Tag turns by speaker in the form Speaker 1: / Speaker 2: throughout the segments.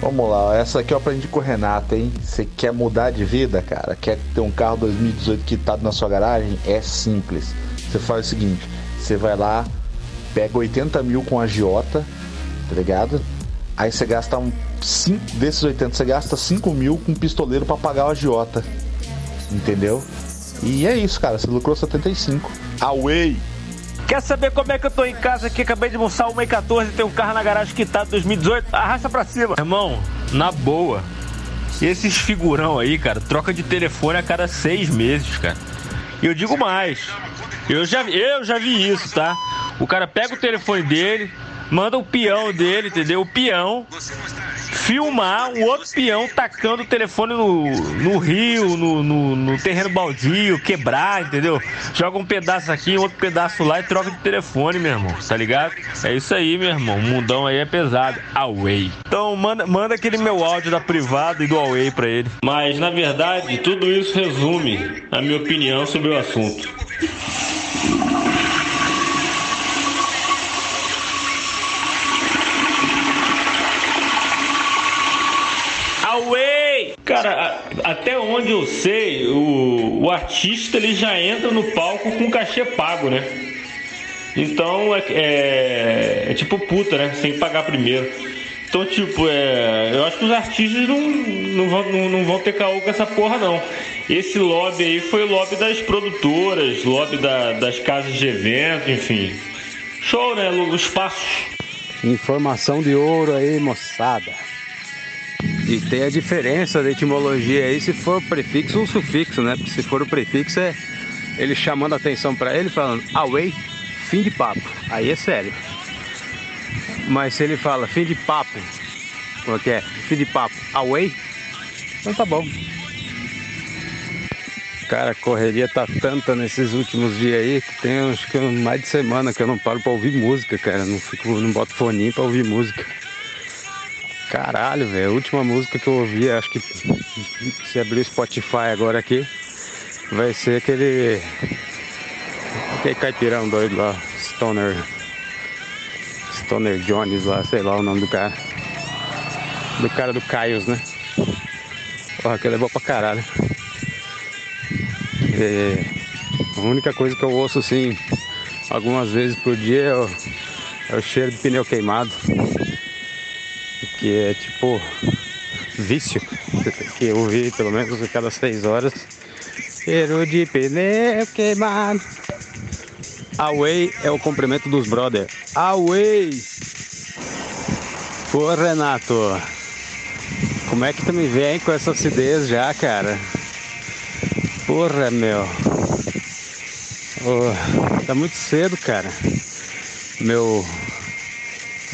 Speaker 1: Vamos lá, essa aqui eu aprendi com o Renato, hein? Você quer mudar de vida, cara? Quer ter um carro 2018 quitado na sua garagem? É simples. Você faz o seguinte: você vai lá, pega 80 mil com a Giota, tá ligado? Aí você gasta um, cinco, desses 80, você gasta 5 mil com um pistoleiro para pagar o agiota. Entendeu? E é isso, cara. Você lucrou 75. Away!
Speaker 2: Quer saber como é que eu tô em casa aqui? Acabei de almoçar uma e 14 e tem um carro na garagem quitado 2018. Arrasta pra cima. Irmão, na boa. Esses figurão aí, cara, troca de telefone a cada seis meses, cara. E eu digo mais. Eu já, eu já vi isso, tá? O cara pega o telefone dele, manda o peão dele, entendeu? O peão filmar o outro peão tacando o telefone no, no rio, no, no, no, terreno baldio, quebrar, entendeu? Joga um pedaço aqui, outro pedaço lá e troca de telefone, meu irmão, tá ligado? É isso aí, meu irmão. O mundão aí é pesado. Away. Então manda, manda aquele meu áudio da privada e do Away pra ele. Mas na verdade, tudo isso resume a minha opinião sobre o assunto. Away! Cara, até onde eu sei, o, o artista ele já entra no palco com cachê pago, né? Então é, é, é tipo puta, né? Sem pagar primeiro. Então, tipo, é, eu acho que os artistas não, não, vão, não, não vão ter caô com essa porra, não. Esse lobby aí foi lobby das produtoras, lobby da, das casas de evento, enfim. Show, né? Os passos.
Speaker 3: Informação de ouro aí, moçada. E tem a diferença da etimologia aí se for prefixo ou sufixo, né? Porque se for o prefixo é ele chamando a atenção para ele, falando away, fim de papo. Aí é sério. Mas se ele fala fim de papo, como é que é? Fim de papo, away, então tá bom. Cara, a correria tá tanta nesses últimos dias aí que tem acho que mais de semana que eu não paro pra ouvir música, cara. Não fico, não boto foninho pra ouvir música. Caralho, velho. A última música que eu ouvi, acho que se abrir o Spotify agora aqui, vai ser aquele. Aquele caipirão doido lá, Stoner. Stoner Jones lá, sei lá o nome do cara. Do cara do Caios, né? Porra, aquele é bom pra caralho. É, a única coisa que eu ouço assim algumas vezes por dia é o, é o cheiro de pneu queimado que é tipo vício, que eu ouvi pelo menos a cada seis horas. Cheiro de pneu queimado. Away é o cumprimento dos brother. Away! Pô, Renato, como é que tu me vem com essa acidez já, cara? Porra, meu. Oh, tá muito cedo, cara. Meu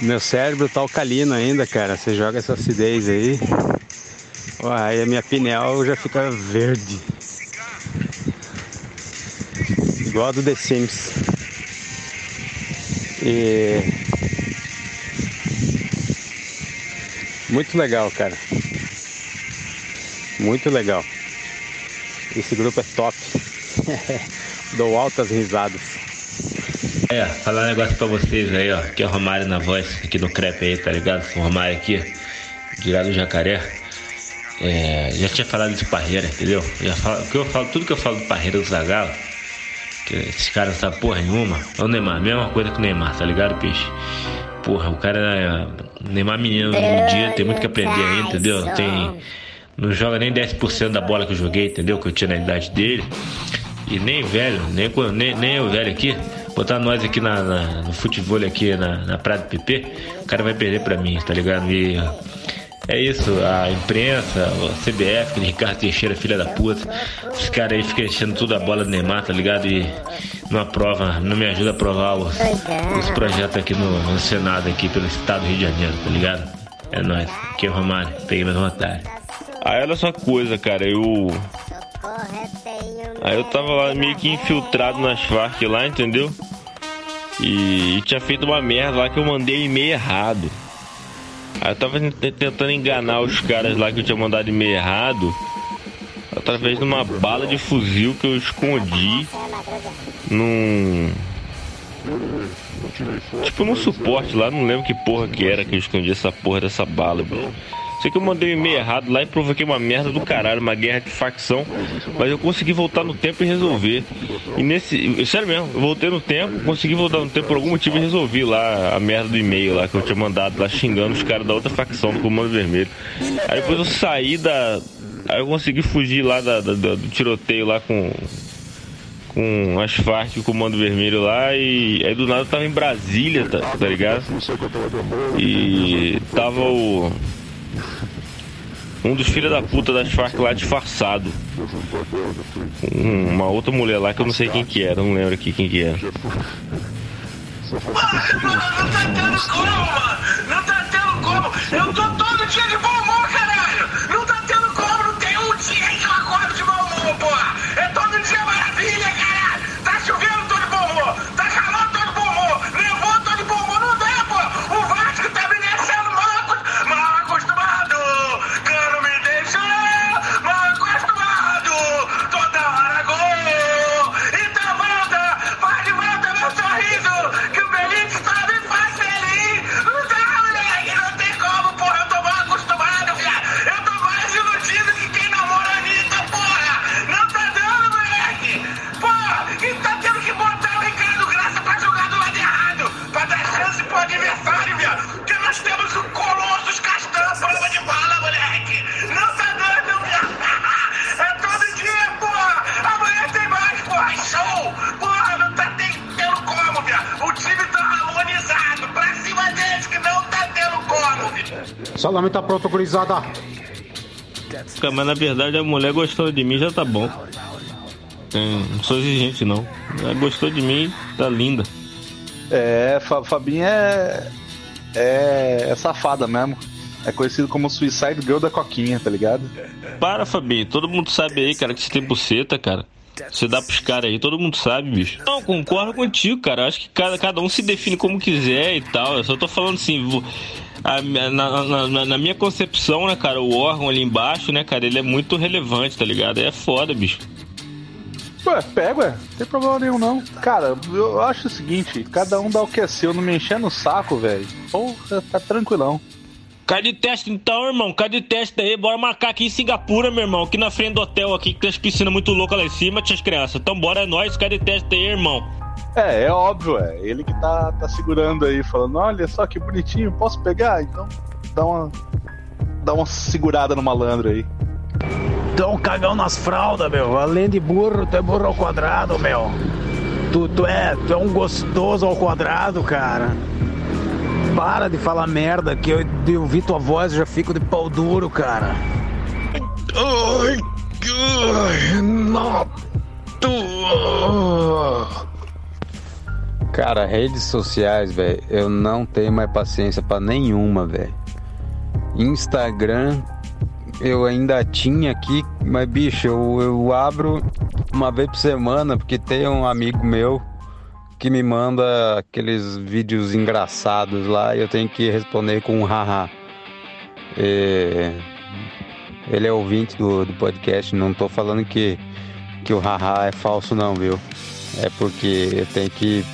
Speaker 3: meu cérebro tá alcalino ainda, cara. Você joga essa acidez aí. Aí a minha pineal já fica verde. Igual a do The Sims. E. Muito legal, cara. Muito legal. Esse grupo é top. Dou altas risadas.
Speaker 2: É, falar um negócio pra vocês aí, ó. Aqui é o Romário na voz, aqui no crepe aí, tá ligado? O Romário aqui, direto do jacaré. É, já tinha falado de Parreira, entendeu? Já falo, que eu falo, tudo que eu falo do Parreira do Zagalo, que esses caras não sabem porra nenhuma. É o Neymar, mesma coisa que o Neymar, tá ligado, peixe? Porra, o cara é. Neymar menino no dia, tem muito que aprender ainda, entendeu? Não tem. Não joga nem 10% da bola que eu joguei, entendeu? Que eu tinha na idade dele. E nem velho, nem, nem, nem eu velho aqui botar nós aqui na, na, no futebol aqui na, na Praia do PP, o cara vai perder pra mim, tá ligado? E é isso, a imprensa, o CBF, aquele Ricardo Teixeira, filha da puta, os caras aí ficam enchendo toda a bola do Neymar, tá ligado? E não aprova, não me ajuda a aprovar os, os projetos aqui no, no, Senado, aqui pelo estado do Rio de Janeiro, tá ligado? É nóis, aqui é o Romário, peguei mais vontade. Aí olha só coisa, cara, eu Aí eu tava lá meio que infiltrado nas Farc lá, entendeu? E, e tinha feito uma merda lá que eu mandei e-mail errado. Aí eu tava tentando enganar os caras lá que eu tinha mandado e-mail errado através de uma bala de fuzil que eu escondi num. Tipo num suporte lá, não lembro que porra que era que eu escondi essa porra dessa bala, bro. Sei que eu mandei um e-mail errado lá e provoquei uma merda do caralho, uma guerra de facção. Mas eu consegui voltar no tempo e resolver. E nesse. Sério mesmo, eu voltei no tempo, consegui voltar no tempo por algum motivo e resolvi lá a merda do e-mail lá que eu tinha mandado lá xingando os caras da outra facção do Comando Vermelho. Aí depois eu saí da. Aí eu consegui fugir lá da, da, do tiroteio lá com com as Farc o Comando Vermelho lá e aí do nada eu tava em Brasília, tá, tá ligado? E tava o. Um dos filhos da puta das Farc lá disfarçado. uma outra mulher lá que eu não sei quem que era, não lembro aqui quem que era. Mano,
Speaker 4: não tá tendo como! Não tá tendo como! Eu tô todo dia de bom humor, caralho!
Speaker 3: Salame tá pronto, gurizada.
Speaker 2: Mas na verdade a mulher gostou de mim já tá bom. Hum, Não sou exigente não. Ela gostou de mim, tá linda.
Speaker 1: É, Fa- Fabinha é, é. é safada mesmo. É conhecido como Suicide Girl da Coquinha, tá ligado?
Speaker 2: Para, Fabinho. Todo mundo sabe aí, cara, que você tem buceta, cara. Você dá pros caras aí, todo mundo sabe, bicho. Não, concordo contigo, cara. Eu acho que cada, cada um se define como quiser e tal. Eu só tô falando assim, vo- a- na, na- na- minha concepção, né, cara, o órgão ali embaixo, né, cara, ele é muito relevante, tá ligado? É foda, bicho.
Speaker 1: Ué, pega, ué. Não tem problema nenhum, não. Cara, eu acho o seguinte: cada um dá o que é seu, não me encher no saco, velho. Porra, tá tranquilão.
Speaker 2: Cai de teste então, irmão. Cai de teste aí. Bora marcar aqui em Singapura, meu irmão. Aqui na frente do hotel aqui, que tem as piscinas muito loucas lá em cima, tia crianças. Então bora, é nóis. Cai de teste aí, irmão.
Speaker 1: É, é óbvio, é. Ele que tá, tá segurando aí, falando: olha só que bonitinho, posso pegar? Então dá uma. Dá uma segurada no malandro aí.
Speaker 5: Tu é um cagão nas fraldas, meu. Além de burro, tu é burro ao quadrado, meu. Tu, tu, é, tu é um gostoso ao quadrado, cara. Para de falar merda, que eu de ouvir tua voz eu já fico de pau duro, cara. Ai, ai, não.
Speaker 3: Cara, redes sociais, velho, eu não tenho mais paciência pra nenhuma, velho. Instagram eu ainda tinha aqui, mas bicho, eu, eu abro uma vez por semana porque tem um amigo meu que me manda aqueles vídeos engraçados lá e eu tenho que responder com um haha. É, Ele é ouvinte do, do podcast, não tô falando que, que o haha é falso não, viu? É porque eu tenho que.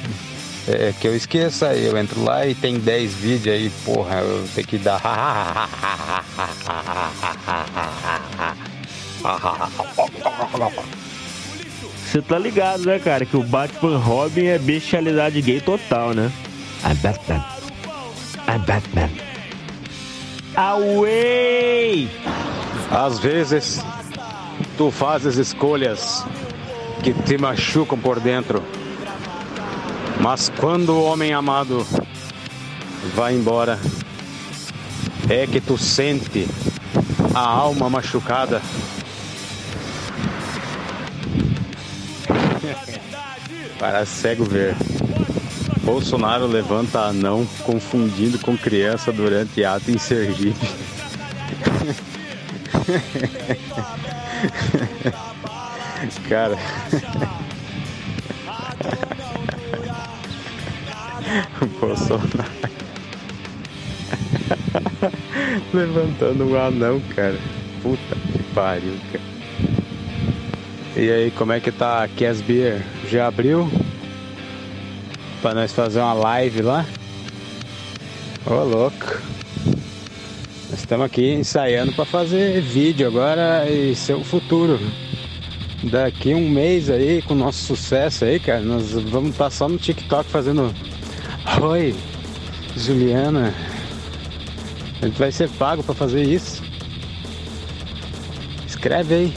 Speaker 3: É que eu esqueço aí, eu entro lá e tem 10 vídeos aí, porra, eu tenho que dar.
Speaker 2: Você tá ligado, né, cara, que o Batman Robin é bestialidade gay total, né? I'm Batman. I'm Batman. Away!
Speaker 3: Às vezes tu fazes escolhas que te machucam por dentro. Mas quando o homem amado vai embora, é que tu sente a alma machucada. Para cego ver. Bolsonaro levanta anão confundindo com criança durante ato em Sergipe. Cara. Bolsonaro. Levantando um anão, cara. Puta que pariu, cara. E aí, como é que tá a? Já abriu? Pra nós fazer uma live lá? Ô, louco. Nós estamos aqui ensaiando para fazer vídeo agora e ser o futuro. Daqui um mês aí, com nosso sucesso aí, cara, nós vamos estar só no TikTok fazendo Oi, Juliana. A gente vai ser pago para fazer isso. Escreve aí.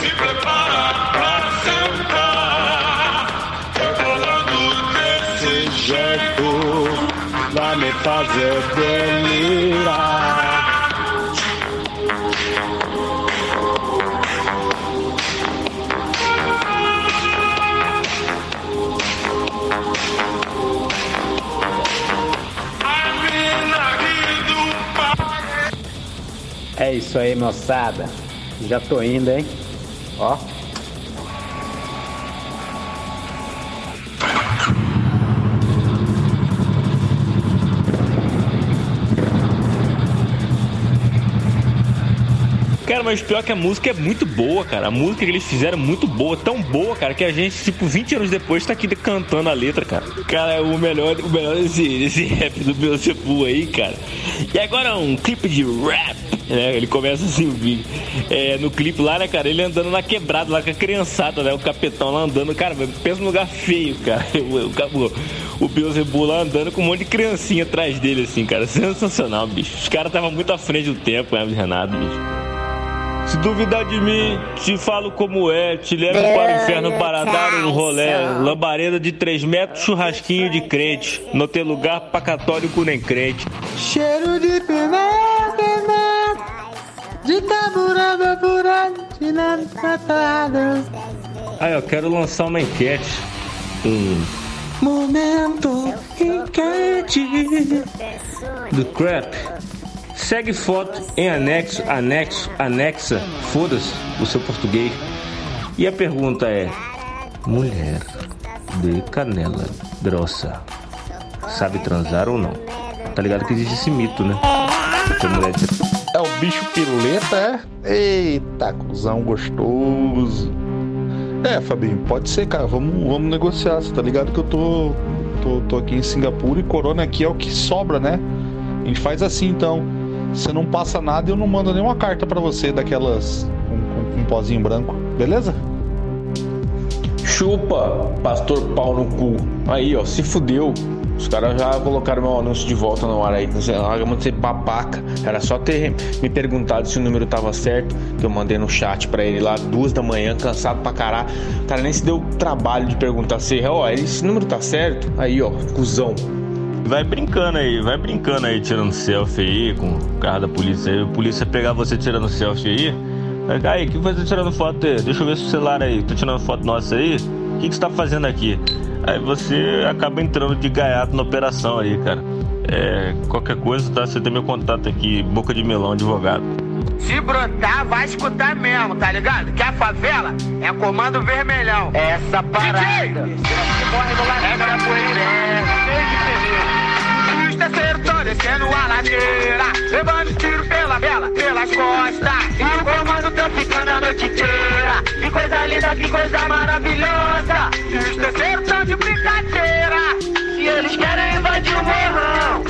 Speaker 6: Se prepara
Speaker 3: É isso aí, moçada. Já tô indo, hein? Ó.
Speaker 2: Cara, mas pior que a música é muito boa, cara. A música que eles fizeram é muito boa, tão boa, cara, que a gente, tipo, 20 anos depois tá aqui cantando a letra, cara. Cara, o melhor, o melhor desse, desse rap do Beelzebub aí, cara. E agora um clipe de rap, né? Ele começa assim o vídeo. É, no clipe lá, né, cara, ele andando na quebrada lá com a criançada, né? O capitão lá andando, cara, pensa num lugar feio, cara. O, o, o Beelzebub lá andando com um monte de criancinha atrás dele, assim, cara. Sensacional, bicho. Os caras estavam muito à frente do tempo, né, Renato, bicho. Se duvidar de mim, te falo como é. Te levo para o inferno para dar um rolé. Lambareda de 3 metros, churrasquinho de crente. Não tem lugar pra católico nem crente.
Speaker 7: Cheiro de pimenta, de taburada, burada, de nada tratada.
Speaker 2: Aí, eu quero lançar uma enquete. Um
Speaker 7: Momento enquete.
Speaker 2: do crap. Segue foto em anexo, anexo, anexa. Foda-se o seu português. E a pergunta é: mulher de canela grossa sabe transar ou não? Tá ligado que existe esse mito, né? Que mulher de
Speaker 1: É o bicho pileta, é? Eita, cuzão gostoso. É, Fabinho, pode ser, cara. Vamos, vamos negociar. Você tá ligado que eu tô, tô, tô aqui em Singapura e Corona aqui é o que sobra, né? A gente faz assim então. Você não passa nada e eu não mando nenhuma carta pra você daquelas com, com, com um pozinho branco, beleza?
Speaker 8: Chupa, pastor pau no cu. Aí, ó, se fudeu. Os caras já colocaram meu anúncio de volta no ar aí. Não sei, larga de ser babaca. Era só ter me perguntado se o número tava certo. Que eu mandei no chat pra ele lá, duas da manhã, cansado pra caralho. Cara nem se deu trabalho de perguntar se, ó, esse número tá certo? Aí, ó, cuzão.
Speaker 2: Vai brincando aí, vai brincando aí, tirando selfie aí com o carro da polícia aí. A polícia pegar você tirando selfie aí. Aí, o que você tá tirando foto aí? Deixa eu ver seu celular aí. Tô tirando foto nossa aí. O que, que você tá fazendo aqui? Aí você acaba entrando de gaiato na operação aí, cara. É, qualquer coisa, tá? Você tem meu contato aqui, Boca de Melão, advogado.
Speaker 6: Se brotar, vai escutar mesmo, tá ligado? Que a favela é comando vermelhão. Essa parada. DJ! Que morre no laranja da poeira, 6 de fevereiro. E os terceiros tão descendo a ladeira. Levando tiro pela vela, pelas costas. E o comando tão ficando a noite inteira. Que coisa linda, que coisa maravilhosa. E os terceiros tão de brincadeira. Eles querem invadir o morrão.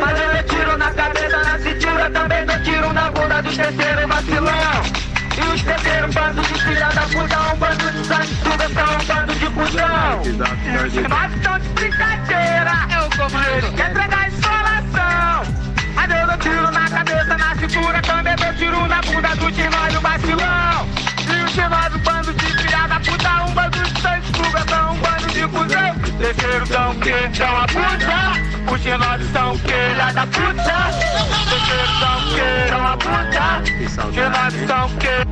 Speaker 6: Mas eu tiro na cabeça, na cintura, também dou tiro na bunda dos terceiros vacilão. E os terceiros bandos de filha da puta, um bando de sanguessuga, são um bando de. Os nós estão de brincadeira, é o comando. Querem entregar insolação. Mas eu dou tiro na cabeça, na cintura, também dou tiro na bunda do tinóio vacilão. E os tinóios, bando de filha da puta, um bando de sanguessuga, são um bando de cuzão. Terceiros são o quê? São a puta. Os tinóios são o quê? Filha da puta. Terceiros são o quê? São a puta. Tinóios são o quê?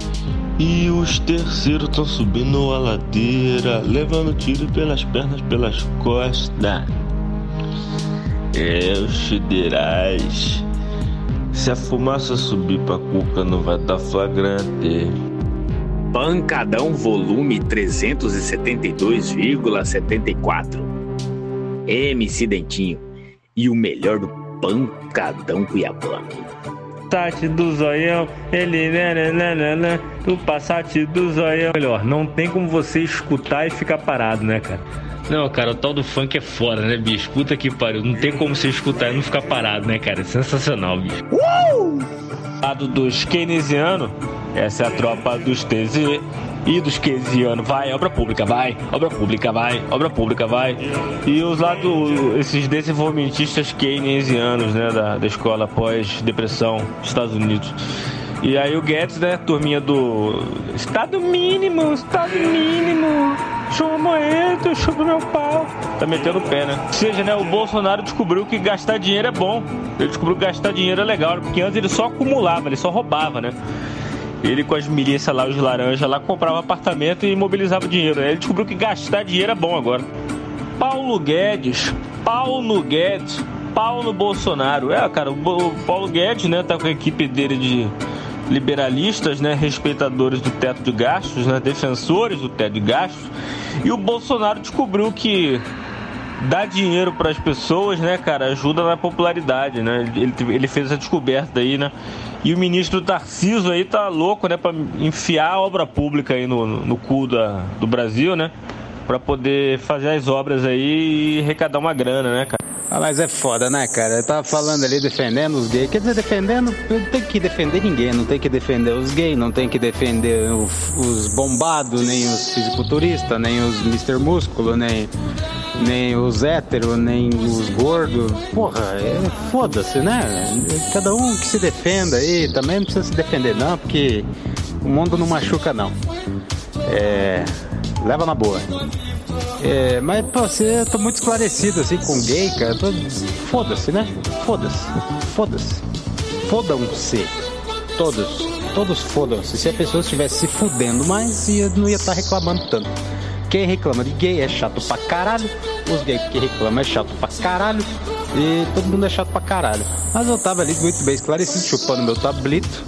Speaker 2: E os terceiros estão subindo a ladeira, levando tiro pelas pernas, pelas costas. É, os federais. Se a fumaça subir pra cuca, não vai dar flagrante.
Speaker 9: Pancadão volume 372,74. MC Dentinho. E o melhor do Pancadão Cuiabano.
Speaker 2: Passat do zoião, ele né, né, né, né, né, do Passat do zoião. Melhor, não tem como você escutar e ficar parado, né, cara? Não, cara, o tal do funk é foda, né, bicho? Puta que pariu. Não tem como você escutar e não ficar parado, né, cara? É sensacional, bicho. Uh! Lado dos keynesianos, essa é a tropa dos TZ e dos keynesianos. Vai, obra pública, vai, obra pública, vai, obra pública, vai. E os lados, esses desenvolvimentistas keynesianos, né, da, da escola pós-depressão dos Estados Unidos. E aí o Guedes, né, turminha do Estado mínimo, Estado mínimo, chupa moeda, chupa meu pau. Tá metendo o pé, né? Ou seja, né, o Bolsonaro descobriu que gastar dinheiro é bom. Ele descobriu que gastar dinheiro é legal, porque antes ele só acumulava, ele só roubava, né? Ele com as milícias lá, os laranjas lá, comprava apartamento e mobilizava dinheiro. Aí ele descobriu que gastar dinheiro é bom agora. Paulo Guedes, Paulo Guedes, Paulo Bolsonaro. É, cara, o Paulo Guedes, né, tá com a equipe dele de liberalistas, né, respeitadores do teto de gastos, né, defensores do teto de gastos. E o Bolsonaro descobriu que dar dinheiro para as pessoas, né, cara, ajuda na popularidade, né? Ele, ele fez essa descoberta aí, né? E o ministro Tarciso aí tá louco, né, para enfiar a obra pública aí no, no cu da, do Brasil, né? Para poder fazer as obras aí e arrecadar uma grana, né, cara?
Speaker 3: Ah, mas é foda, né, cara? Eu tava falando ali defendendo os gays. Quer dizer, defendendo, não tem que defender ninguém, não tem que defender os gays, não tem que defender o, os bombados, nem os fisiculturistas, nem os Mr. Músculo, nem, nem os héteros, nem os gordos. Porra, é foda-se, né? Cada um que se defenda aí, também não precisa se defender, não, porque o mundo não machuca, não. É. Leva na boa. É, mas pra você, eu tô muito esclarecido assim com gay, cara. Tô... Foda-se, né? Foda-se. Foda-se. Fodam-se. Todos. Todos fodam-se. Se a pessoa estivesse se fudendo mais, não ia estar tá reclamando tanto. Quem reclama de gay é chato pra caralho. Os gays que reclamam é chato pra caralho. E todo mundo é chato pra caralho. Mas eu tava ali muito bem esclarecido, chupando meu tablito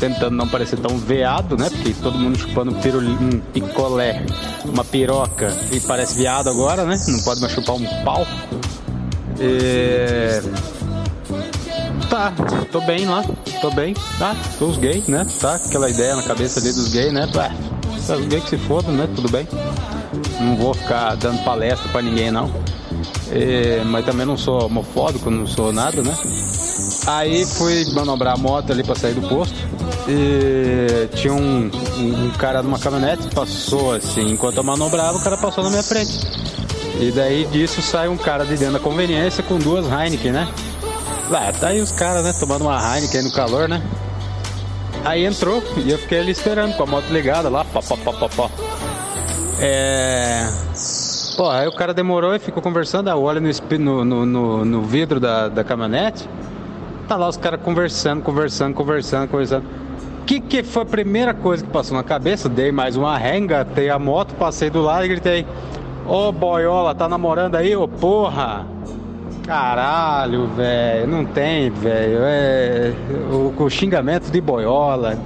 Speaker 3: tentando não parecer tão veado, né? Porque todo mundo chupando um picolé, uma piroca e parece viado agora, né? Não pode mais chupar um pau. E... Tá, tô bem lá, tô bem, tá? Os gays, né? Tá, aquela ideia na cabeça ali dos gays, né? Tá, gays que se fodam, né? Tudo bem. Não vou ficar dando palestra pra ninguém, não. E... Mas também não sou homofóbico, não sou nada, né? Aí fui manobrar a moto ali pra sair do posto e tinha um, um, um cara numa caminhonete, passou assim, enquanto eu manobrava, o cara passou na minha frente. E daí disso sai um cara de dentro da conveniência com duas Heineken, né? Lá, tá aí os caras, né, tomando uma Heineken no calor, né? Aí entrou e eu fiquei ali esperando com a moto ligada lá, pá, pá, pá, pá, pá. É. Pô, aí o cara demorou e ficou conversando, eu olho no, no, no, no vidro da, da caminhonete, tá lá os caras conversando, conversando, conversando, conversando que, que foi a primeira coisa que passou na cabeça? Dei mais uma renga, tei a moto, passei do lado e gritei: Ô oh, boiola, tá namorando aí, ô oh, porra? Caralho, velho, não tem, velho. É, o, o xingamento de boiola,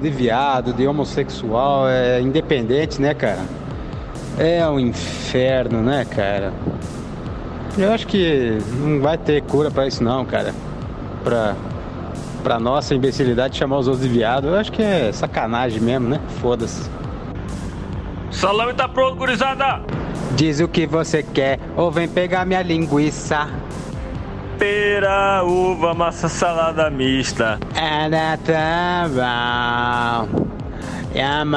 Speaker 3: de viado, de homossexual é independente, né, cara? É um inferno, né, cara? Eu acho que não vai ter cura para isso, não, cara. Pra pra nossa imbecilidade chamar os outros de viado, eu acho que é sacanagem mesmo, né? Foda-se.
Speaker 2: Salame tá pronto, gurizada!
Speaker 3: Diz o que você quer, ou vem pegar minha linguiça.
Speaker 2: Pera, uva, massa, salada mista.
Speaker 3: Era tão bom. I'm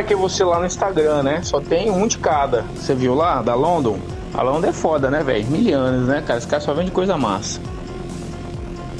Speaker 8: marquei você lá no Instagram, né? Só tem um de cada. Você viu lá, da London? A London é foda, né, velho? Milianos, né, cara? Esse cara só vende coisa massa.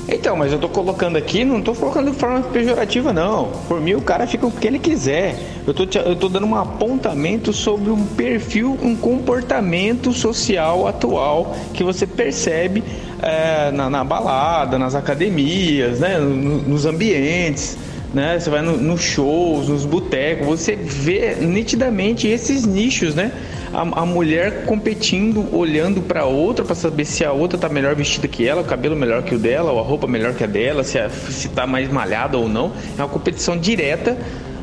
Speaker 8: Então, mas eu tô colocando aqui, não tô colocando de forma pejorativa, não. Por mim, o cara fica o que ele quiser. Eu tô, eu tô dando um apontamento sobre um perfil, um comportamento social atual que você percebe é, na, na, balada, nas academias, né, nos ambientes né? Você vai nos no shows, nos botecos, você vê nitidamente esses nichos, né? A, a mulher competindo, olhando para outra para saber se a outra tá melhor vestida que ela, o cabelo melhor que o dela, ou a roupa melhor que a dela, se, a, se tá mais malhada ou não. É uma competição direta,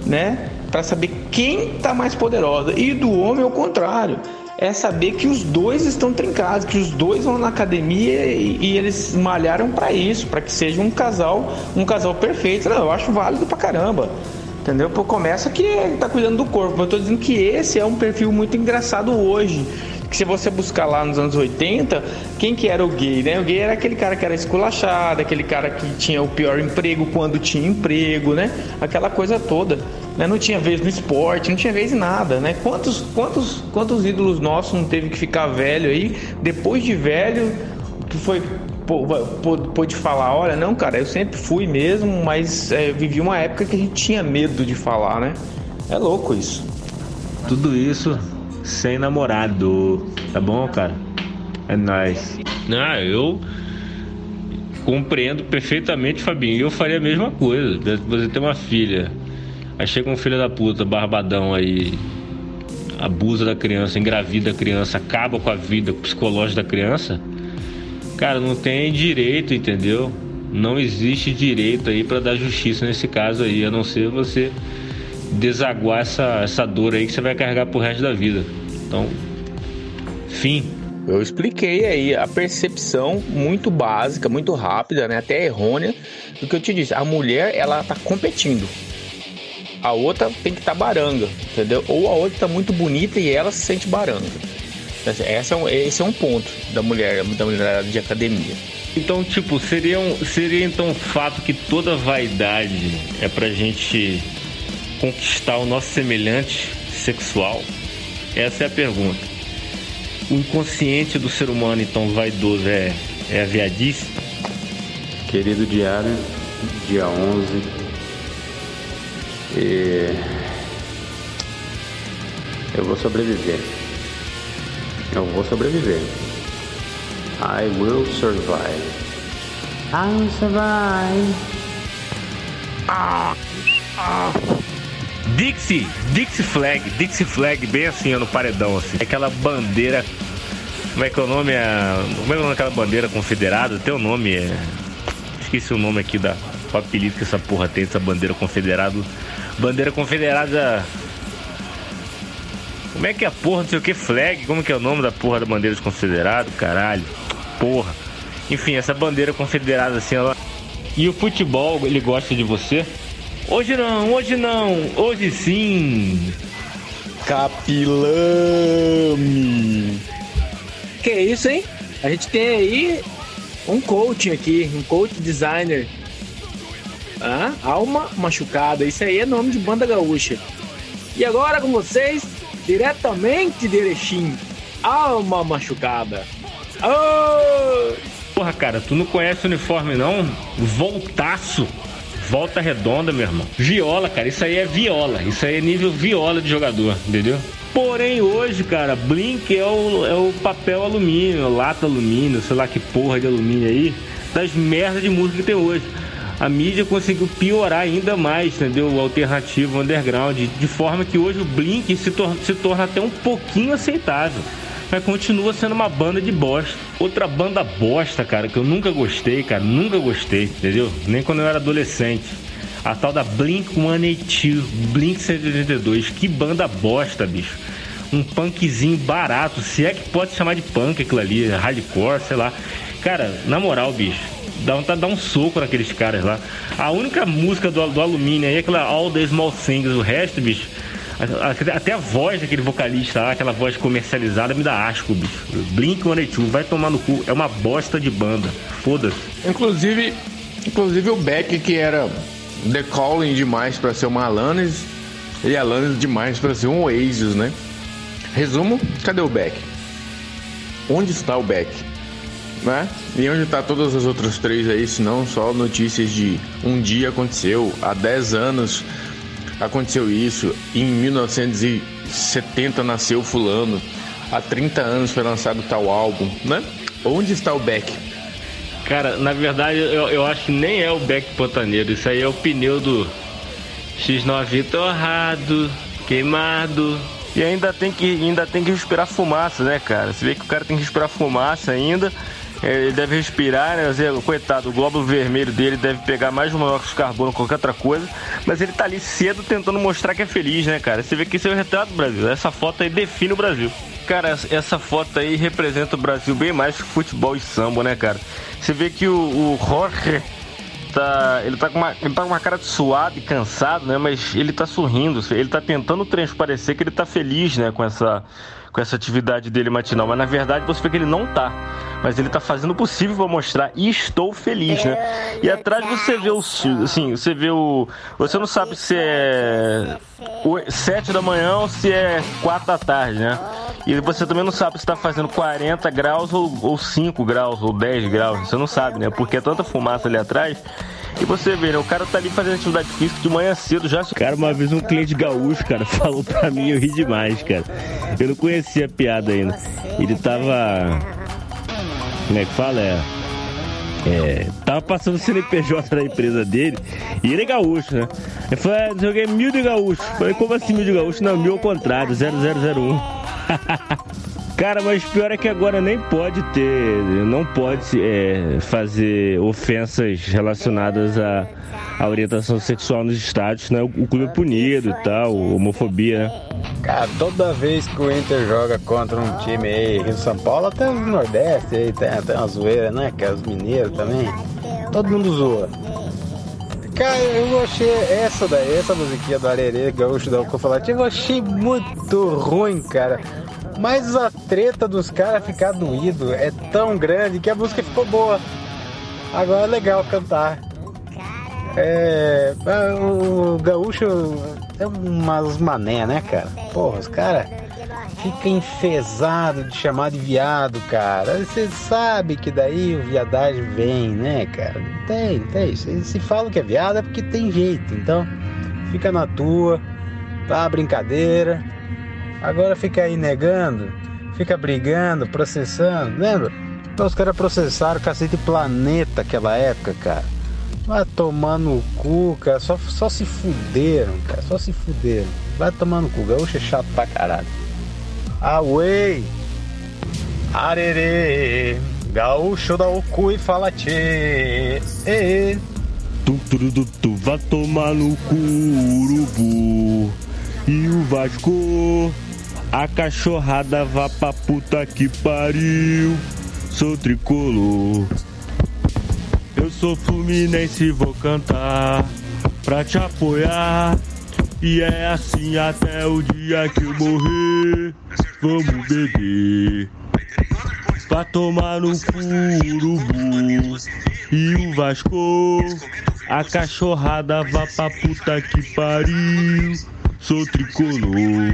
Speaker 8: né? Para saber quem tá mais poderosa. E do homem ao contrário é saber que os dois estão trincados, que os dois vão na academia e, e eles malharam para isso, para que seja um casal, um casal perfeito. Eu acho válido pra caramba. Entendeu? Pô, começa que tá cuidando do corpo. Eu tô dizendo que esse é um perfil muito engraçado hoje que se você buscar lá nos anos 80, quem que era o gay, né? O gay era aquele cara que era esculachado, aquele cara que tinha o pior emprego quando tinha emprego, né? Aquela coisa toda. Né? Não tinha vez no esporte, não tinha vez em nada, né? Quantos, quantos, quantos ídolos nossos não teve que ficar velho aí, depois de velho, que foi pôde falar, olha, não, cara, eu sempre fui mesmo, mas é, vivi uma época que a gente tinha medo de falar, né? É louco isso.
Speaker 2: Tudo isso sem namorado, tá bom, cara? É nóis. Não, eu compreendo perfeitamente, Fabinho. Eu faria a mesma coisa. Você tem uma filha Aí chega um filho da puta, barbadão aí, abusa da criança, engravida a criança, acaba com a vida psicológica da criança. Cara, não tem direito, entendeu? Não existe direito aí para dar justiça nesse caso aí, a não ser você desaguar essa, essa dor aí que você vai carregar pro resto da vida. Então, fim.
Speaker 8: Eu expliquei aí a percepção muito básica, muito rápida, né? até errônea, do que eu te disse. A mulher, ela tá competindo a outra tem que estar tá baranga, entendeu? Ou a outra está muito bonita e ela se sente baranga. Esse é um, esse é um ponto da mulher, da mulher de academia.
Speaker 2: Então, tipo, seria, um, seria então um fato que toda vaidade é pra gente conquistar o nosso semelhante sexual? Essa é a pergunta. O inconsciente do ser humano, então, vaidoso é, é a viadice?
Speaker 3: Querido diário, dia 11 e eu vou sobreviver. Eu vou sobreviver. I will survive. I will survive.
Speaker 2: Ah, ah. Dixie, Dixie Flag, Dixie Flag, bem assim, no paredão, assim. Aquela bandeira. Como é que é o nome? É, como é, é o nome daquela bandeira confederada? Tem o nome, é. Esqueci o nome aqui da. O apelido que essa porra tem, essa bandeira confederada. Bandeira confederada. Como é que é a porra, não sei o que, flag? Como que é o nome da porra da bandeira de confederado? Caralho. Porra. Enfim, essa bandeira confederada assim, ela. E o futebol, ele gosta de você? Hoje não, hoje não, hoje sim.
Speaker 8: Capilame.
Speaker 7: Que isso, hein? A gente tem aí um coaching aqui, um coach designer ah, alma machucada. Isso aí é nome de banda gaúcha. E agora com vocês, diretamente de Erechim, alma machucada. Oh!
Speaker 2: Porra, cara, tu não conhece o uniforme não? Voltaço. Volta redonda, meu irmão. Viola, cara, isso aí é viola. Isso aí é nível viola de jogador, entendeu? Porém, hoje, cara, Blink é o, é o papel alumínio, lata alumínio, sei lá que porra de alumínio aí, das merdas de música que tem hoje a mídia conseguiu piorar ainda mais, entendeu? O alternativo underground, de forma que hoje o Blink se, tor se torna até um pouquinho aceitável. Mas continua sendo uma banda de bosta. Outra banda bosta, cara, que eu nunca gostei, cara, nunca gostei, entendeu? Nem quando eu era adolescente. A tal da Blink 182, Blink 182. Que banda bosta, bicho. Um punkzinho barato, se é que pode chamar de punk aquilo ali, hardcore, sei lá. Cara, na moral, bicho Dá vontade de dar um soco naqueles caras lá. A única música do, do alumínio aí é aquela All the Small Things. O resto, bicho. Até a voz daquele vocalista lá, aquela voz comercializada, me dá asco, bicho. Blink 182, vai tomar no cu. É uma bosta de banda. Foda-se.
Speaker 8: Inclusive, inclusive o Beck, que era The Calling demais para ser uma Alanis, e Alanis demais para ser um Oasis, né? Resumo, cadê o Beck? Onde está o Beck? Né? E onde tá todas as outras três aí, se não só notícias de um dia aconteceu, há 10 anos aconteceu isso, em 1970 nasceu fulano, há 30 anos foi lançado tal álbum, né? Onde está o Beck?
Speaker 2: Cara, na verdade eu, eu acho que nem é o Beck Pantaneiro, isso aí é o pneu do X9 torrado, queimado.
Speaker 8: E ainda tem que ainda tem que respirar fumaça, né, cara? Você vê que o cara tem que respirar fumaça ainda. Ele deve respirar, né? Coitado, o glóbulo vermelho dele deve pegar mais monóxido de carbono que qualquer outra coisa. Mas ele tá ali cedo tentando mostrar que é feliz, né, cara? Você vê que esse é o retrato do Brasil. Essa foto aí define o Brasil. Cara, essa foto aí representa o Brasil bem mais que futebol e samba, né, cara? Você vê que o, o Jorge tá, ele tá com uma, ele tá com uma cara de suado e cansado, né? Mas ele tá sorrindo, ele tá tentando transparecer que ele tá feliz, né, com essa com essa atividade dele matinal, mas na verdade você vê que ele não tá. Mas ele tá fazendo o possível para mostrar e estou feliz, né? E atrás você vê o assim, você vê o você não sabe se é o- sete da manhã ou se é quatro da tarde, né? E você também não sabe se tá fazendo 40 graus ou, ou 5 graus ou 10 graus, você não sabe, né? Porque é tanta fumaça ali atrás. E você vê, né? O cara tá ali fazendo atividade física de manhã cedo já.
Speaker 2: Cara, uma vez um cliente gaúcho, cara, falou pra mim, eu ri demais, cara. Eu não conhecia a piada ainda. Ele tava. Como é que fala? É. É, tava passando o CNPJ da empresa dele e ele é gaúcho, né? Eu falei, ah, joguei mil de gaúcho. Falei, como assim mil de gaúcho? Não, mil ao contrário, 0001. Cara, mas pior é que agora nem pode ter, não pode é, fazer ofensas relacionadas à, à orientação sexual nos estádios, né? O, o clube é punido e tal, homofobia, né?
Speaker 3: Cara, toda vez que o Inter joga contra um time aí, Rio São Paulo, até o Nordeste aí, tem até uma zoeira, né? Que é os mineiros também. Todo mundo zoa. Cara, eu achei essa daí, essa musiquinha do Arerê, gaúcho da Alcofolate, eu achei muito ruim, cara. Mas a treta dos caras ficar doído é tão grande que a música ficou boa. Agora é legal cantar. É. ah, O gaúcho é umas mané, né, cara? Porra, os caras ficam enfesados de chamar de viado, cara. Você sabe que daí o viadagem vem, né, cara? Tem, tem. Se, se fala que é viado é porque tem jeito. Então, fica na tua, tá? Brincadeira. Agora fica aí negando, fica brigando, processando. Lembra? Então, os caras processaram o cacete planeta aquela época, cara. Vai tomar no cu, cara. Só, só se fuderam, cara. Só se fuderam. Vai tomar no cu. Gaúcho é chato pra caralho. Away! Arerê! Gaúcho dá o cu e fala tchê! Ê,
Speaker 2: Tu, tu, tu, tu, vai tomar no cu, urubu. E o Vasco, a cachorrada vá pra puta que pariu. Sou tricolor. Eu sou Fluminense vou cantar pra te apoiar. E é assim até o dia que eu morrer. Vamos beber. Pra tomar no cu, urubu. E o Vasco, a cachorrada vá pra puta que pariu. Sou tricolor.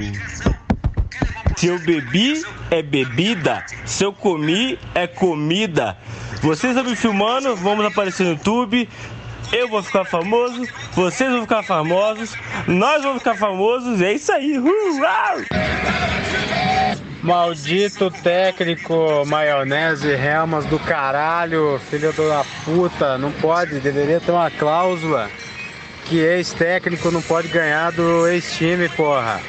Speaker 8: Se eu bebi, é bebida. Se eu comi, é comida. Vocês estão me filmando, vamos aparecer no YouTube. Eu vou ficar famoso, vocês vão ficar famosos, nós vamos ficar famosos, é isso aí. Uh!
Speaker 3: Maldito técnico maionese Helmas do caralho, filho da puta, não pode, deveria ter uma cláusula que ex-técnico não pode ganhar do ex-time, porra.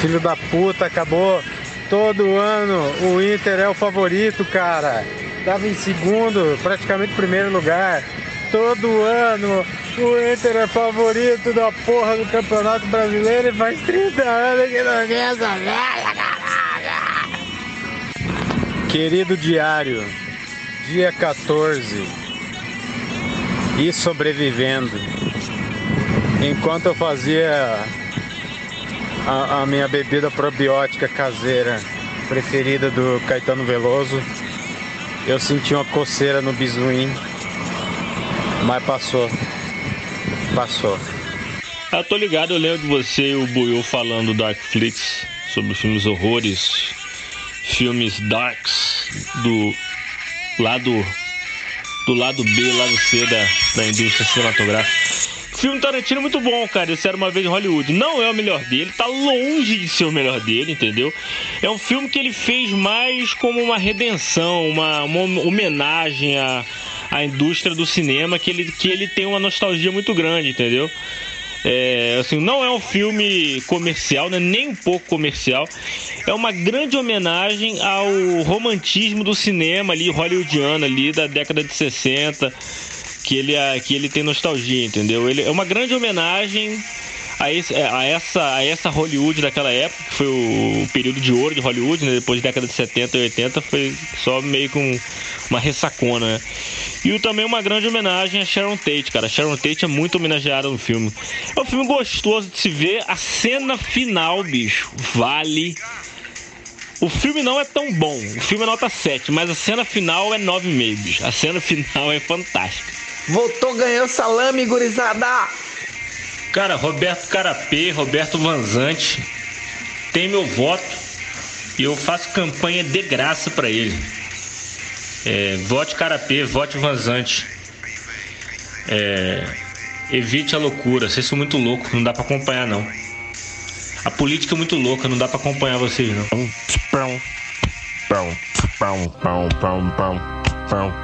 Speaker 3: Filho da puta, acabou. Todo ano o Inter é o favorito, cara. Tava em segundo, praticamente primeiro lugar. Todo ano o Inter é favorito da porra do Campeonato Brasileiro e faz 30 anos que não ganha essa merda, caralho. Querido diário, dia 14. E sobrevivendo. Enquanto eu fazia a, a minha bebida probiótica caseira preferida do Caetano Veloso, eu senti uma coceira no bisuim, mas passou. Passou.
Speaker 2: Ah, tô ligado, eu lembro de você e o Buiu falando do Darkflix sobre filmes horrores, filmes darks do lado do lado B, lado C da, da indústria cinematográfica. Filme Tarantino é muito bom, cara. Isso era uma vez em Hollywood. Não é o melhor dele, tá longe de ser o melhor dele, entendeu? É um filme que ele fez mais como uma redenção, uma, uma homenagem à, à indústria do cinema, que ele, que ele tem uma nostalgia muito grande, entendeu? É, assim, não é um filme comercial, né? nem um pouco comercial. É uma grande homenagem ao romantismo do cinema ali, hollywoodiano ali, da década de 60, que ele, que ele tem nostalgia, entendeu? Ele é uma grande homenagem a, esse, é, a, essa, a essa Hollywood daquela época, que foi o período de ouro de Hollywood, né? depois da década de 70 e 80, foi só meio com uma ressacona, né? E também uma grande homenagem a Sharon Tate, cara. Sharon Tate é muito homenageada no filme. É um filme gostoso de se ver. A cena final, bicho, vale. O filme não é tão bom. O filme é nota 7, mas a cena final é 9,5, bicho. A cena final é fantástica.
Speaker 10: Voltou ganhando salame, gurizada!
Speaker 2: Cara, Roberto Carapê, Roberto Vanzante, tem meu voto e eu faço campanha de graça para ele. É, vote Carapê, vote Vanzante. É, evite a loucura, vocês são muito loucos, não dá para acompanhar não. A política é muito louca, não dá para acompanhar vocês não. Pão, pão, pão, pão, pão, pão,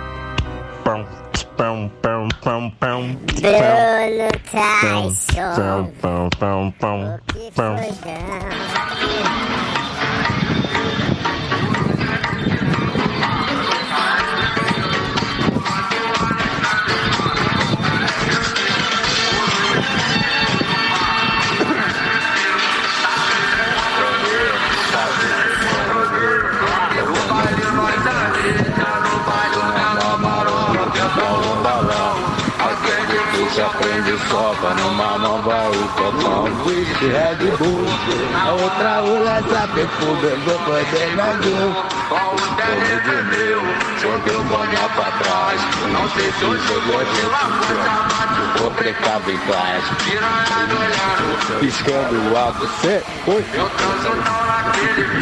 Speaker 2: pão, pão pão, pão, pão. Bruno Tyson. Pão, pão, pão, pão, pão.
Speaker 11: se aprende sopa numa mão vai o copão Whisky, Red Bull A outra olha sabe vou poder na Como de meu Joguei o boné pra trás Não sei se hoje jogou de Vou precavo em classe
Speaker 3: Piscando o alto Cê, oi.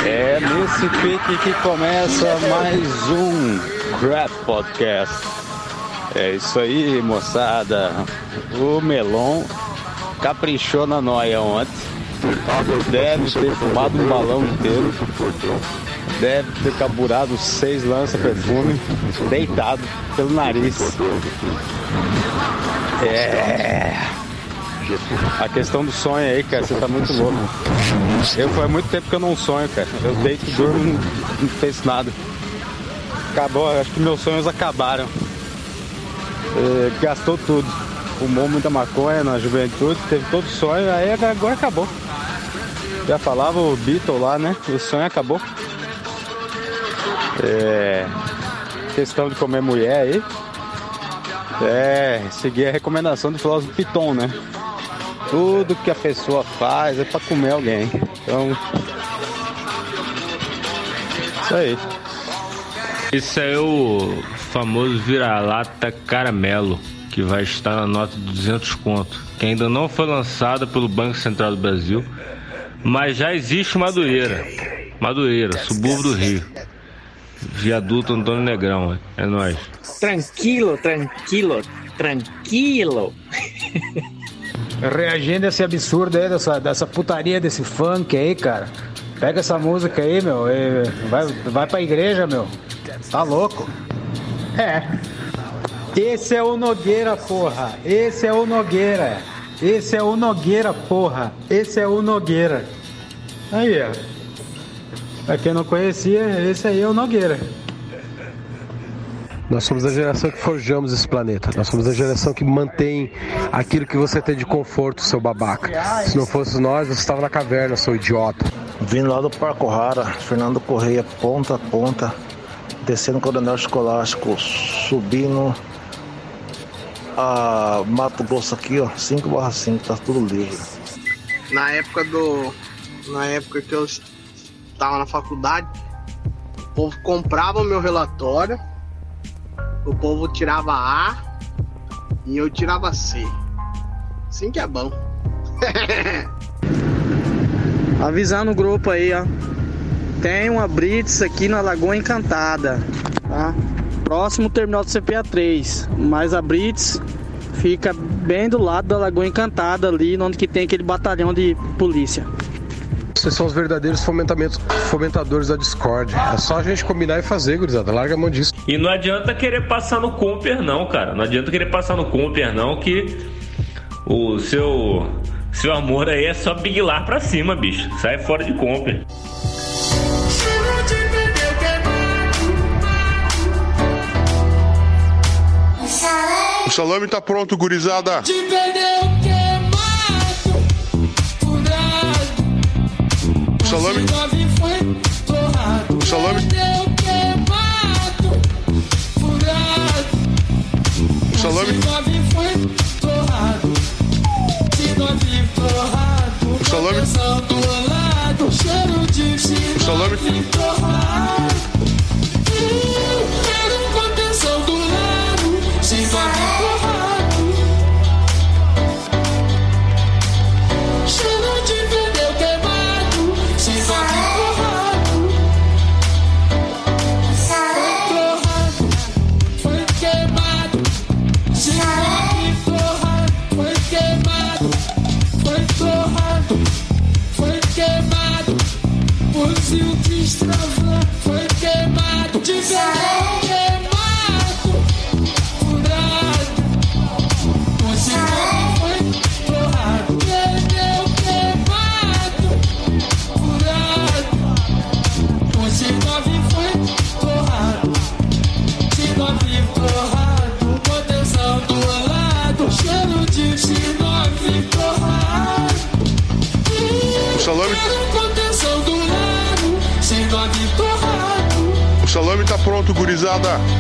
Speaker 3: É nesse pique que começa mais um Crap Podcast é isso aí, moçada. O Melon caprichou na noia ontem. Deve ter fumado um balão inteiro. Deve ter carburado seis lança-perfume deitado pelo nariz. É. A questão do sonho aí, cara, você tá muito louco. Eu faz muito tempo que eu não sonho, cara. Eu deito, durmo, não penso nada. Acabou, acho que meus sonhos acabaram é, gastou tudo. Fumou muita maconha na juventude, teve todo sonho, aí agora acabou. Já falava o Beatle lá, né? O sonho acabou. É, questão de comer mulher aí. É, seguir a recomendação do filósofo Piton, né? Tudo que a pessoa faz é para comer alguém. Então, isso aí.
Speaker 2: Isso é o famoso vira-lata caramelo, que vai estar na nota de 200 conto, que ainda não foi lançada pelo Banco Central do Brasil, mas já existe Madureira. Madureira, subúrbio do Rio. Viaduto Antônio Negrão, é nóis.
Speaker 10: Tranquilo, tranquilo, tranquilo.
Speaker 7: Reagindo a esse absurdo aí, dessa, dessa putaria desse funk aí, cara. Pega essa música aí, meu, vai, vai pra igreja, meu. Tá louco? É. Esse é o Nogueira, porra. Esse é o Nogueira. Esse é o Nogueira, porra. Esse é o Nogueira. Aí, ó. Pra quem não conhecia, esse aí é o Nogueira.
Speaker 12: Nós somos a geração que forjamos esse planeta. Nós somos a geração que mantém aquilo que você tem de conforto, seu babaca. Se não fosse nós, você estava na caverna, seu idiota.
Speaker 13: Vindo lá do Parco Rara, Fernando Correia, ponta a ponta descendo o Coronel Escolástico, subindo a Mato Grosso aqui, ó, 5 barra 5, tá tudo livre.
Speaker 14: Na época do. Na época que eu estava na faculdade, o povo comprava o meu relatório, o povo tirava A e eu tirava C. Assim que é bom. Avisar no grupo aí, ó. Tem uma Brits aqui na Lagoa Encantada, tá? Próximo terminal do CPA 3, mas a Brits fica bem do lado da Lagoa Encantada ali, onde que tem aquele batalhão de polícia.
Speaker 12: Vocês são os verdadeiros fomentamentos, fomentadores da Discord. É só a gente combinar e fazer, gurizada. Larga a mão disso.
Speaker 2: E não adianta querer passar no Comper, não, cara. Não adianta querer passar no Comper, não, que o seu, seu amor aí é só biguilar pra cima, bicho. Sai fora de
Speaker 15: Comper. salame tá pronto, gurizada.
Speaker 6: Te perdeu queimado, furado.
Speaker 15: Salame. O salame. O salame. O salame. O salame.
Speaker 12: Sorry. rapaziada.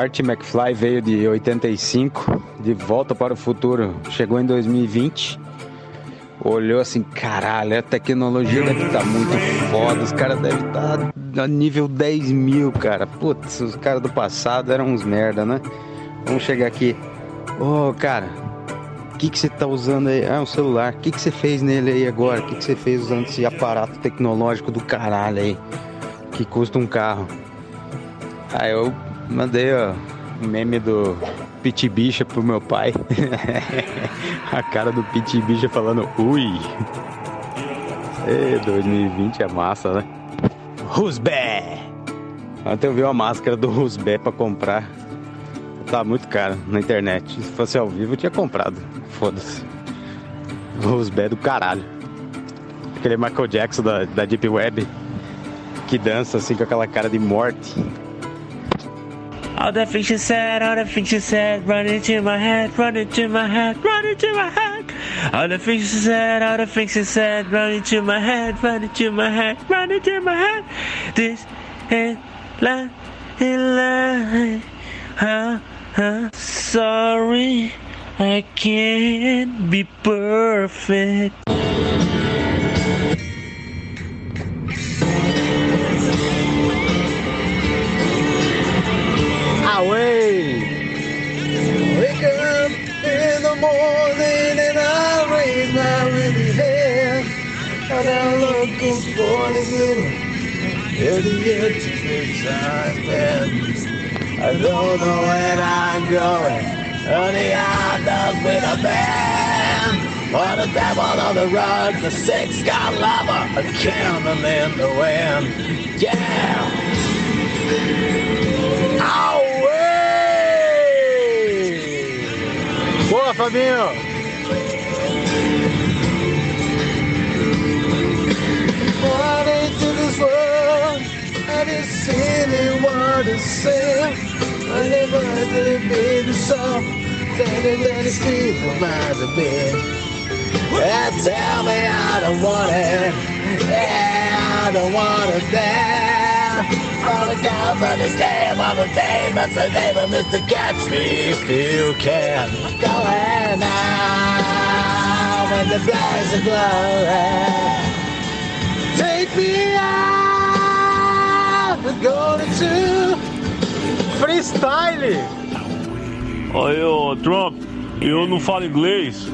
Speaker 3: Marty McFly veio de 85, de volta para o futuro, chegou em 2020. Olhou assim, caralho, a tecnologia deve estar muito foda, os caras devem estar a nível 10 mil, cara. Putz, os caras do passado eram uns merda, né? Vamos chegar aqui. Ô, cara, o que que você tá usando aí? Ah, um celular. O que que você fez nele aí agora? O que que você fez usando esse aparato tecnológico do caralho aí? Que custa um carro. Aí eu mandei, ó, um meme do Pit Bicha pro meu pai. a cara do Pit Bicha falando, ui. E 2020 é massa, né? Rusbé! Ontem eu vi uma máscara do Rusbé pra comprar. Tá muito caro na internet. Se fosse ao vivo eu tinha comprado. Foda-se. Rusbé do caralho. Aquele Michael Jackson da, da Deep Web. Que dança assim com aquela cara de morte.
Speaker 2: All the things you said, all the things you said, run into my head, run into my head, run into my head. All the things you said, all the things you said, run into my head, run into my head, run into my head. This is la la huh, huh. Sorry, I can't be perfect.
Speaker 7: Away! Wake up in the morning and I raise my really hand. And I look for the good. Every good time, man. I don't know where I'm going. Honey, I'm done with a band. For the devil on the rug, the six got lover, a cannon in the wind. Yeah! Fabinho! This world, I didn't see to sin. I never did baby soft, standing let it feel miles of bed. Tell me I don't want it, yeah, I don't want it there. On the count of this game, on the day, that's the name of Mr. Catch Me If You Can. Go ahead now, when the flags are glowing. Take me out, we're going to freestyle.
Speaker 16: Aí, ô Trump, eu não falo inglês.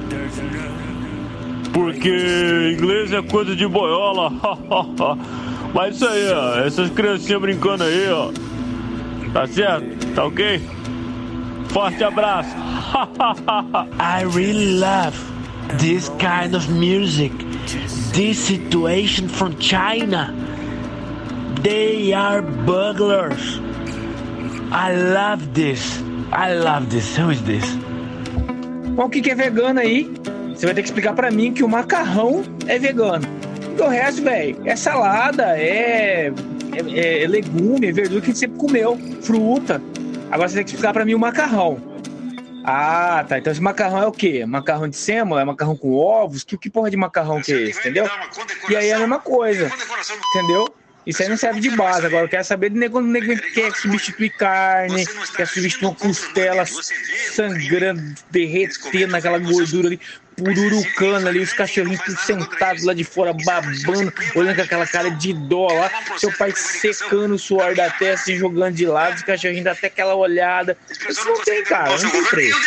Speaker 16: Porque inglês é coisa de boiola. Mas isso aí, ó. Essas criancinhas brincando aí, ó. Tá certo? Tá ok? Forte abraço.
Speaker 17: I really love this kind of music. This situation from China. They are burglars. I love this. I love this. Who is this?
Speaker 8: Qual que, que é vegano aí? Você vai ter que explicar pra mim que o macarrão é vegano. E o resto, velho, é salada, é, é, é legume, é verdura que a gente sempre comeu, fruta. Agora você tem que explicar pra mim o macarrão. Ah, tá. Então esse macarrão é o quê? Macarrão de sêmola? É macarrão com ovos? Que, que porra de macarrão que é esse, entendeu? E aí é a mesma coisa, entendeu? Isso aí não serve de base. Agora eu quero saber de quando o nego quer substituir carne, quer substituir uma costela sangrando, derretendo naquela gordura ali, pururucando ali, os cachorrinhos tudo sentados lá de fora, babando, olhando com aquela cara de dó lá, seu pai secando o suor da testa e jogando de lado, os cachorrinhos dão até aquela olhada. Isso não tem, cara, não tem preço.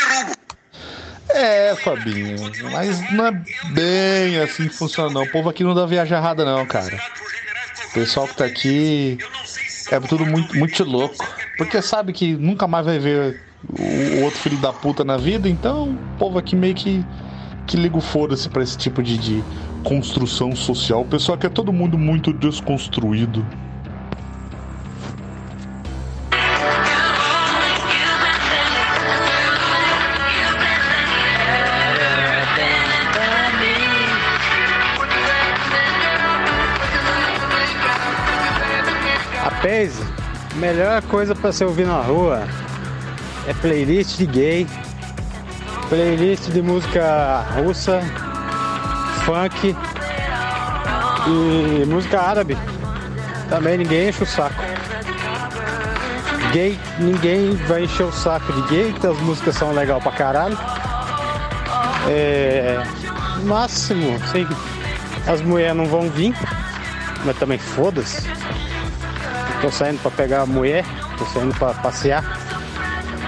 Speaker 1: É, Fabinho, mas não é bem assim que funciona não. O povo aqui não dá viagem errada não, cara. O pessoal que tá aqui é tudo muito, muito louco. Porque sabe que nunca mais vai ver o outro filho da puta na vida, então o povo aqui meio que, que liga o foda-se pra esse tipo de, de construção social. O pessoal aqui é todo mundo muito desconstruído.
Speaker 3: Melhor coisa pra se ouvir na rua é playlist de gay, playlist de música russa, funk e música árabe. Também ninguém enche o saco. Gay, ninguém vai encher o saco de gay, que as músicas são legal pra caralho. É. Máximo, assim, as mulheres não vão vir, mas também foda-se. Tô saindo pra pegar a mulher, tô saindo pra passear.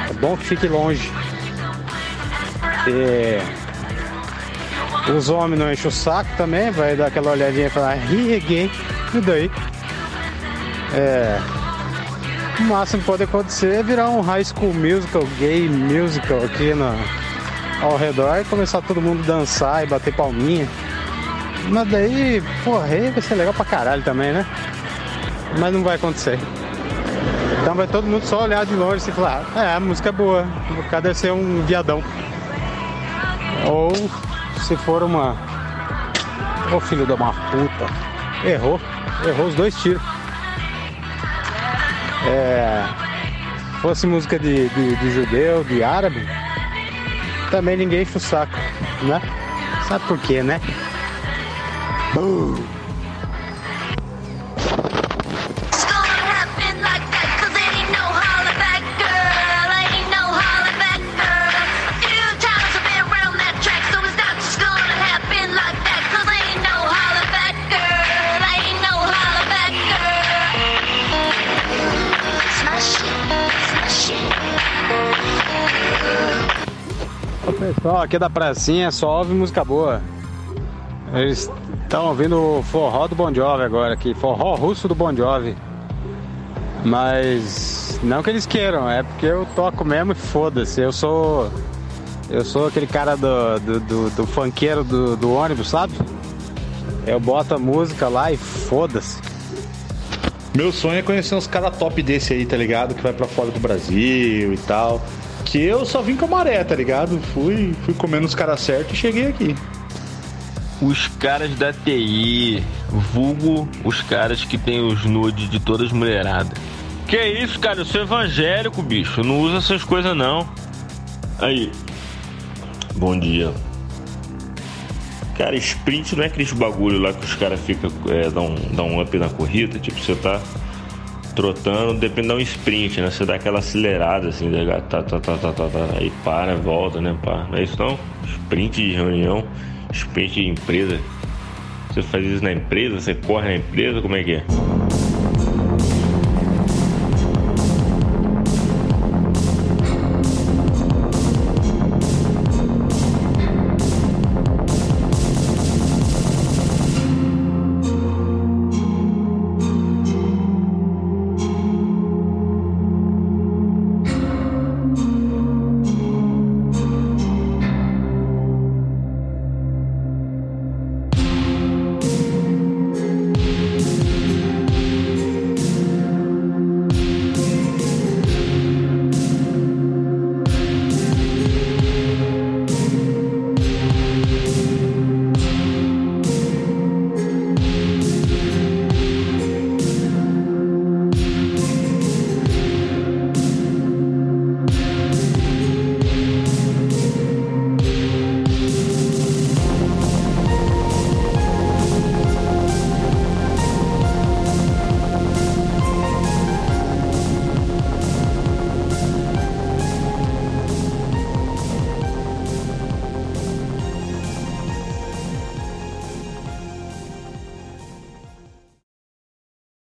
Speaker 3: É bom que fique longe. É, Os homens não enchem o saco também, vai dar aquela olhadinha e falar, é gay, e daí? É. O máximo pode acontecer é virar um high school musical, gay musical aqui na, ao redor e começar todo mundo dançar e bater palminha. Mas daí, porra, aí vai ser legal pra caralho também, né? Mas não vai acontecer. Então vai todo mundo só olhar de longe e falar, é, a música é boa, o cara deve ser um viadão. Ou se for uma. Ô filho de uma puta. Errou. Errou os dois tiros. É. Fosse música de, de, de judeu, de árabe, também ninguém enche o saco, né? Sabe por quê, né? Uh. Pessoal aqui da pracinha só ouve música boa. Eles estão ouvindo o forró do Bon Jovi agora aqui, forró russo do Bon Jovi. Mas não que eles queiram, é porque eu toco mesmo e foda-se. Eu sou. Eu sou aquele cara do, do, do, do funkeiro do, do ônibus, sabe? Eu boto a música lá e foda-se.
Speaker 1: Meu sonho é conhecer uns caras top desse aí, tá ligado? Que vai pra fora do Brasil e tal. Que eu só vim com a maré, tá ligado? Fui, fui comendo os caras certos e cheguei aqui.
Speaker 2: Os caras da TI, vulgo os caras que tem os nudes de todas as mulheradas. Que isso, cara? Eu sou evangélico, bicho. Não usa essas coisas, não. Aí. Bom dia. Cara, sprint não é aqueles bagulho lá que os caras ficam, é, dão, dão um up na corrida. Tipo, você tá trotando, depende de um sprint, né? Você dá aquela acelerada assim, tá, tá, tá, tá, tá, tá, aí para, volta, né? Pá. Não é isso não? Sprint de reunião, sprint de empresa. Você faz isso na empresa, você corre na empresa, como é que é?